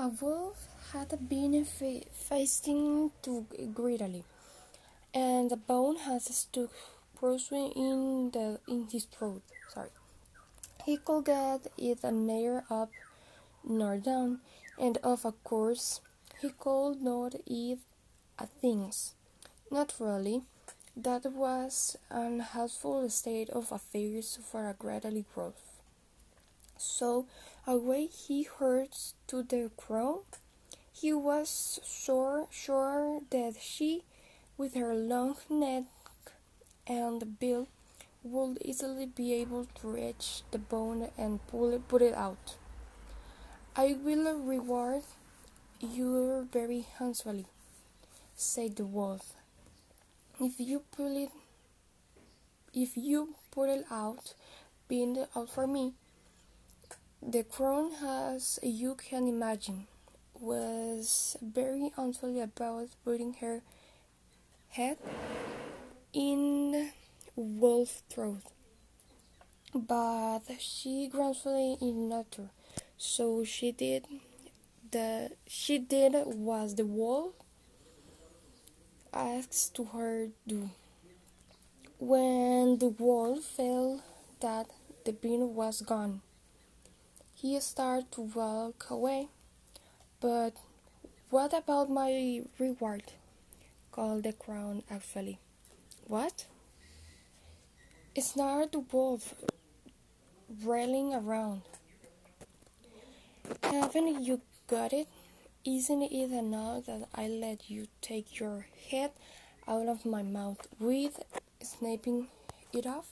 A wolf had been fe- feasting too greedily, and the bone had stuck prostrate in the in his throat. Sorry, he could get it neither up nor down, and of course he could not eat a. Naturally, that was an helpful state of affairs for a greedy wolf. So away he hurried to the crow. He was sure, sure that she, with her long neck and bill, would easily be able to reach the bone and pull it, put it out. I will reward you very handsomely, said the wolf, if you pull it. If you pull it out, being out for me. The crane, as you can imagine, was very uneasy about putting her head in Wolf's throat, but she gracefully ignored, so she did the she did was the wolf asked to her do. When the wolf felt that the bean was gone, he started to walk away. But what about my reward? called the crane actually. What? snarled the wolf, railing around. Haven't you got it? Isn't it enough that I let you take your head out of my mouth with snapping it off?